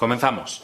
Comenzamos.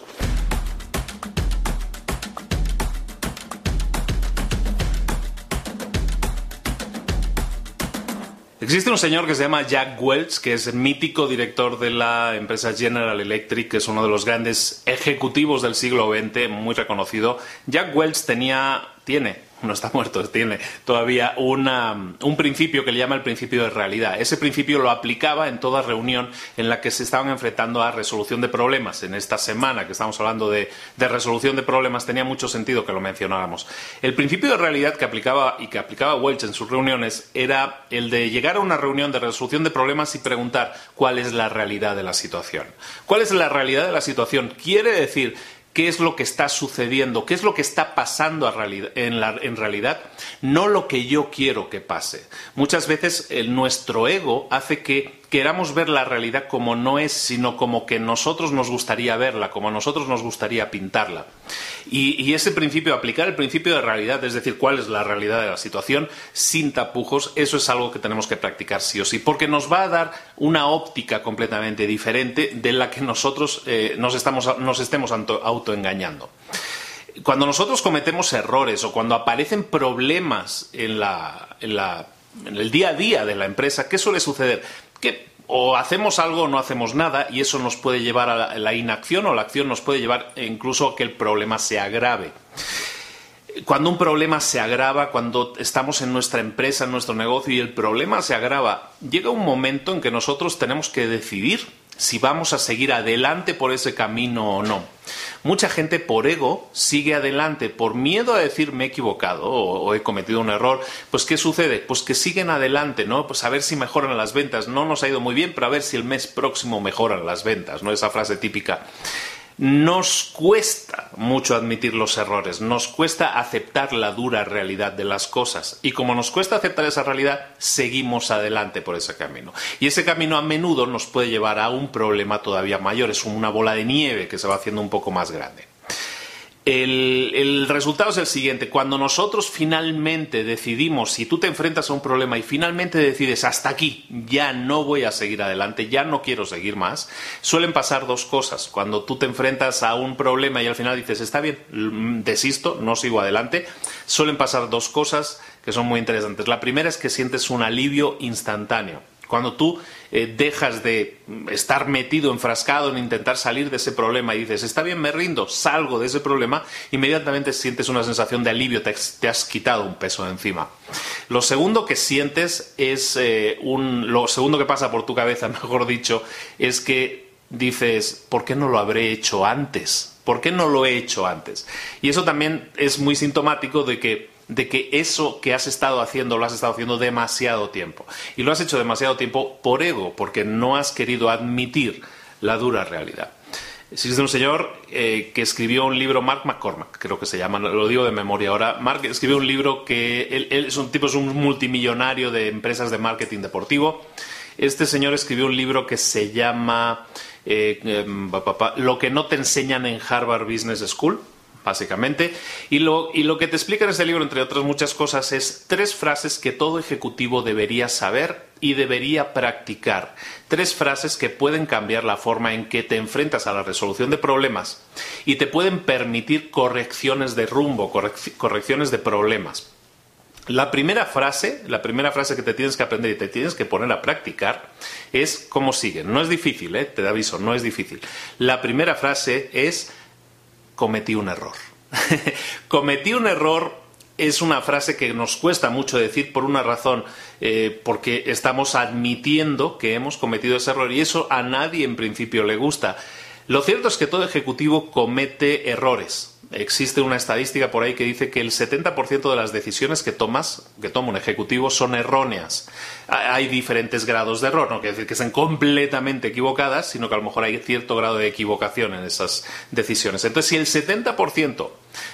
Existe un señor que se llama Jack Welch, que es mítico director de la empresa General Electric, que es uno de los grandes ejecutivos del siglo XX, muy reconocido. Jack Welch tenía, tiene no está muerto, tiene todavía un principio que le llama el principio de realidad. Ese principio lo aplicaba en toda reunión en la que se estaban enfrentando a resolución de problemas. En esta semana que estamos hablando de, resolución de problemas tenía mucho sentido que lo mencionáramos. El principio de realidad que aplicaba y que aplicaba Welch en sus reuniones era el de llegar a una reunión de resolución de problemas y preguntar cuál es la realidad de la situación. ¿Cuál es la realidad de la situación? Quiere decir qué es lo que está sucediendo, qué es lo que está pasando en, realidad, no lo que yo quiero que pase. Muchas veces nuestro ego hace que queramos ver la realidad como no es, sino como que nosotros nos gustaría verla, como a nosotros nos gustaría pintarla. Y, ese principio, aplicar el principio de realidad, es decir, cuál es la realidad de la situación, sin tapujos, eso es algo que tenemos que practicar sí o sí, porque nos va a dar una óptica completamente diferente de la que nosotros eh, nos, estamos, nos estemos autoengañando cuando nosotros cometemos errores o cuando aparecen problemas en, la, en, el día a día de la empresa, ¿qué suele suceder? Que o hacemos algo o no hacemos nada y eso nos puede llevar a la, inacción o la acción nos puede llevar incluso a que el problema se agrave. Cuando un problema se agrava, cuando estamos en nuestra empresa, en nuestro negocio y el problema se agrava, llega un momento en que nosotros tenemos que decidir si vamos a seguir adelante por ese camino o no. Mucha gente por ego sigue adelante, por miedo a decir me he equivocado o, he cometido un error. Pues ¿qué sucede? Pues que siguen adelante, ¿no? Pues a ver si mejoran las ventas. No nos ha ido muy bien, pero a ver si el mes próximo mejoran las ventas, ¿no? Esa frase típica. Nos cuesta mucho admitir los errores, nos cuesta aceptar la dura realidad de las cosas y como nos cuesta aceptar esa realidad, seguimos adelante por ese camino. Y ese camino a menudo nos puede llevar a un problema todavía mayor, es una bola de nieve que se va haciendo un poco más grande. El, resultado es el siguiente. Cuando nosotros finalmente decidimos, si tú te enfrentas a un problema y finalmente decides hasta aquí, ya no voy a seguir adelante, ya no quiero seguir más, suelen pasar dos cosas. Cuando tú te enfrentas a un problema y al final dices, está bien, mm, desisto, no sigo adelante, suelen pasar dos cosas que son muy interesantes. La primera es que sientes un alivio instantáneo. Cuando tú eh, dejas de estar metido, enfrascado en intentar salir de ese problema y dices, está bien, me rindo, salgo de ese problema, inmediatamente sientes una sensación de alivio, te, has quitado un peso de encima. Lo segundo que sientes es eh, un. Lo segundo que pasa por tu cabeza, mejor dicho, es que dices, ¿por qué no lo habré hecho antes? ¿Por qué no lo he hecho antes? Y eso también es muy sintomático de que de que eso que has estado haciendo lo has estado haciendo demasiado tiempo. Y lo has hecho demasiado tiempo por ego, porque no has querido admitir la dura realidad. Existe un señor eh, que escribió un libro, Mark McCormack, creo que se llama, lo digo de memoria ahora. Mark escribió un libro que él, es un tipo, es un multimillonario de empresas de marketing deportivo. Este señor escribió un libro que se llama eh, em, Lo que no te enseñan en Harvard Business School básicamente. Y lo, y lo que te explica en este libro, entre otras muchas cosas, es tres frases que todo ejecutivo debería saber y debería practicar. Tres frases que pueden cambiar la forma en que te enfrentas a la resolución de problemas y te pueden permitir correcciones de rumbo, correcciones de problemas. La primera frase, la primera frase que te tienes que aprender y te tienes que poner a practicar es como sigue. No es difícil, ¿eh? te aviso, no es difícil. La primera frase es cometí un error. cometí un error es una frase que nos cuesta mucho decir por una razón, eh, porque estamos admitiendo que hemos cometido ese error y eso a nadie en principio le gusta. Lo cierto es que todo ejecutivo comete errores. Existe una estadística por ahí que dice que el 70% de las decisiones que tomas, que toma un ejecutivo, son erróneas. Hay diferentes grados de error, no quiere decir que estén completamente equivocadas, sino que a lo mejor hay cierto grado de equivocación en esas decisiones. Entonces, si el 70%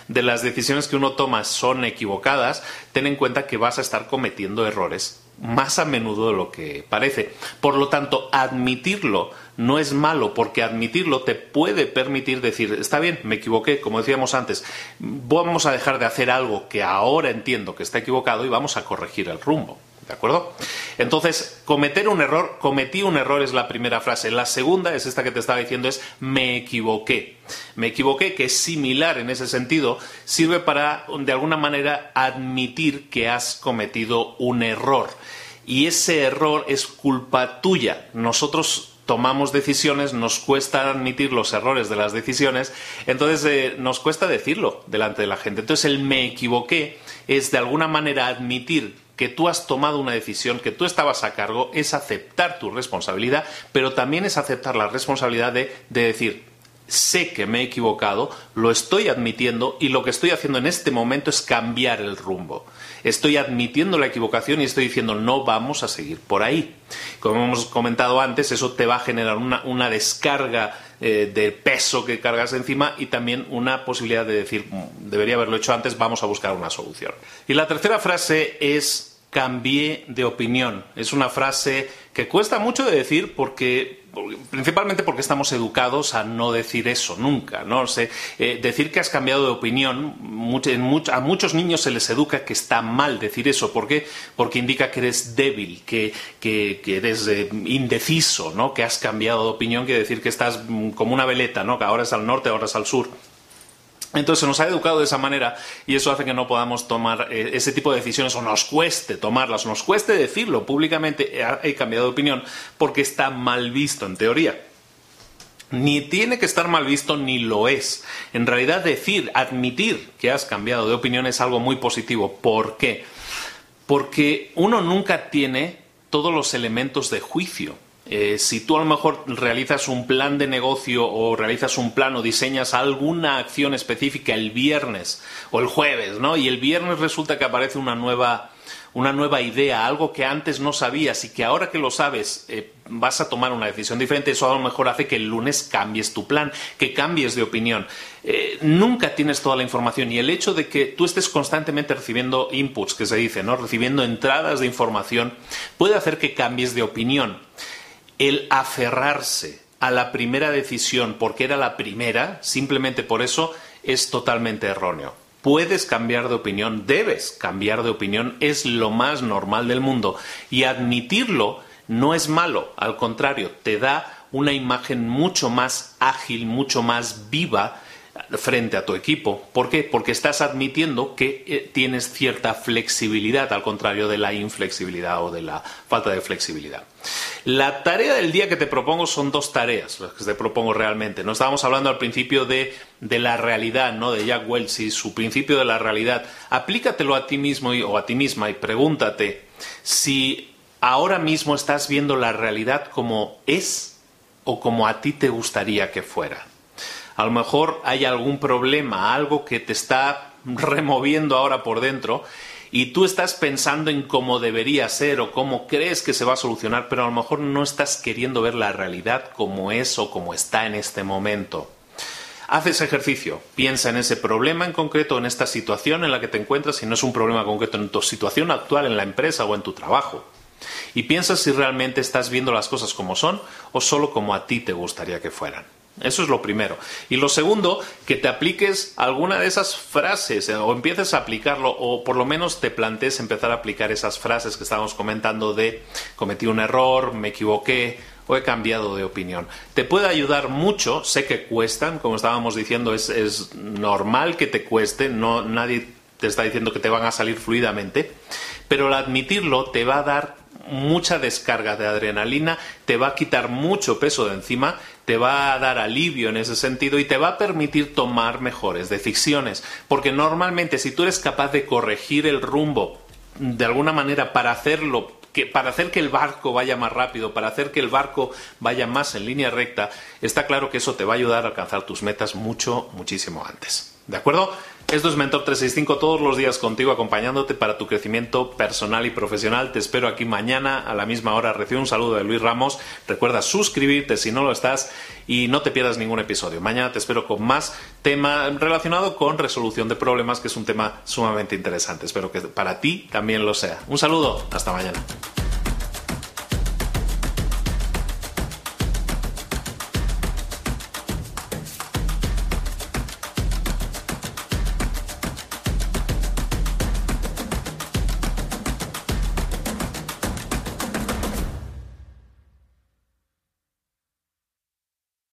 de las decisiones que uno toma son equivocadas, ten en cuenta que vas a estar cometiendo errores más a menudo de lo que parece. Por lo tanto, admitirlo no es malo, porque admitirlo te puede permitir decir, está bien, me equivoqué, como decíamos antes, vamos a dejar de hacer algo que ahora entiendo que está equivocado y vamos a corregir el rumbo. ¿De acuerdo? Entonces, cometer un error, cometí un error es la primera frase. La segunda es esta que te estaba diciendo, es me equivoqué. Me equivoqué, que es similar en ese sentido, sirve para, de alguna manera, admitir que has cometido un error. Y ese error es culpa tuya. Nosotros tomamos decisiones, nos cuesta admitir los errores de las decisiones, entonces eh, nos cuesta decirlo delante de la gente. Entonces el me equivoqué es de alguna manera admitir que tú has tomado una decisión, que tú estabas a cargo, es aceptar tu responsabilidad, pero también es aceptar la responsabilidad de, de decir, sé que me he equivocado, lo estoy admitiendo y lo que estoy haciendo en este momento es cambiar el rumbo. Estoy admitiendo la equivocación y estoy diciendo no vamos a seguir por ahí. Como hemos comentado antes, eso te va a generar una, descarga eh, de peso que cargas encima y también una posibilidad de decir mm, debería haberlo hecho antes, vamos a buscar una solución. Y la tercera frase es cambié de opinión. Es una frase que cuesta mucho de decir porque principalmente porque estamos educados a no decir eso nunca, ¿no? sé, eh, decir que has cambiado de opinión, a muchos niños se les educa que está mal decir eso. ¿Por qué? Porque indica que eres débil, que, eres eh, indeciso, ¿no? Que has cambiado de opinión, quiere decir que estás mm, como una veleta, ¿no? Que ahora es al norte, ahora es al sur. Entonces nos ha educado de esa manera y eso hace que no podamos tomar eh, ese tipo de decisiones o nos cueste tomarlas, nos cueste decirlo públicamente, he, cambiado de opinión porque está mal visto en teoría. Ni tiene que estar mal visto ni lo es. En realidad decir, admitir que has cambiado de opinión es algo muy positivo. ¿Por qué? Porque uno nunca tiene todos los elementos de juicio. Eh, si tú a lo mejor realizas un plan de negocio o realizas un plan o diseñas alguna acción específica el viernes o el jueves, ¿no? Y el viernes resulta que aparece una nueva, una nueva idea, algo que antes no sabías y que ahora que lo sabes eh, vas a tomar una decisión diferente, eso a lo mejor hace que el lunes cambies tu plan, que cambies de opinión. Eh, nunca tienes toda la información y el hecho de que tú estés constantemente recibiendo inputs, que se dice, ¿no? Recibiendo entradas de información, puede hacer que cambies de opinión el aferrarse a la primera decisión porque era la primera, simplemente por eso, es totalmente erróneo. Puedes cambiar de opinión, debes cambiar de opinión, es lo más normal del mundo. Y admitirlo no es malo, al contrario, te da una imagen mucho más ágil, mucho más viva frente a tu equipo. ¿Por qué? Porque estás admitiendo que eh, tienes cierta flexibilidad, al contrario de la inflexibilidad o de la falta de flexibilidad. La tarea del día que te propongo son dos tareas, las que te propongo realmente. No estábamos hablando al principio de, la realidad, ¿no? De Jack Welch y su principio de la realidad. Aplícatelo a ti mismo o a ti misma y pregúntate si ahora mismo estás viendo la realidad como es o como a ti te gustaría que fuera. A lo mejor hay algún problema, algo que te está removiendo ahora por dentro y tú estás pensando en cómo debería ser o cómo crees que se va a solucionar, pero a lo mejor no estás queriendo ver la realidad como es o como está en este momento. Haz ese ejercicio, piensa en ese problema en concreto, en esta situación en la que te encuentras, si no es un problema concreto en tu situación actual en la empresa o en tu trabajo. Y piensa si realmente estás viendo las cosas como son o solo como a ti te gustaría que fueran. Eso es lo primero. Y lo segundo, que te apliques alguna de esas frases eh, o empieces a aplicarlo o por lo menos te plantees empezar a aplicar esas frases que estábamos comentando de cometí un error, me equivoqué o he cambiado de opinión. Te puede ayudar mucho, sé que cuestan, como estábamos diciendo, es, es normal que te cueste, no, nadie te está diciendo que te van a salir fluidamente, pero al admitirlo te va a dar mucha descarga de adrenalina, te va a quitar mucho peso de encima, te va a dar alivio en ese sentido y te va a permitir tomar mejores decisiones. Porque normalmente si tú eres capaz de corregir el rumbo de alguna manera para hacerlo para hacer que el barco vaya más rápido, para hacer que el barco vaya más en línea recta, está claro que eso te va a ayudar a alcanzar tus metas mucho, muchísimo antes. ¿De acuerdo? Esto es Mentor 365 todos los días contigo acompañándote para tu crecimiento personal y profesional. Te espero aquí mañana a la misma hora. Recibe un saludo de Luis Ramos. Recuerda suscribirte si no lo estás y no te pierdas ningún episodio. Mañana te espero con más tema relacionado con resolución de problemas, que es un tema sumamente interesante. Espero que para ti también lo sea. Un saludo. Hasta mañana.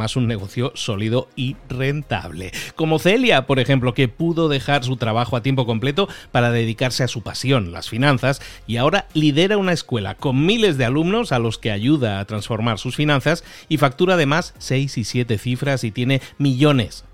además un negocio sólido y rentable. Como Celia, por ejemplo, que pudo dejar su trabajo a tiempo completo para dedicarse a su pasión, las finanzas, y ahora lidera una escuela con miles de alumnos a los que ayuda a transformar sus finanzas y factura además 6 y 7 cifras y tiene millones